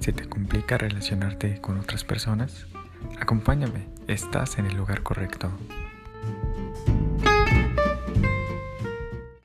Si te complica relacionarte con otras personas, acompáñame, estás en el lugar correcto.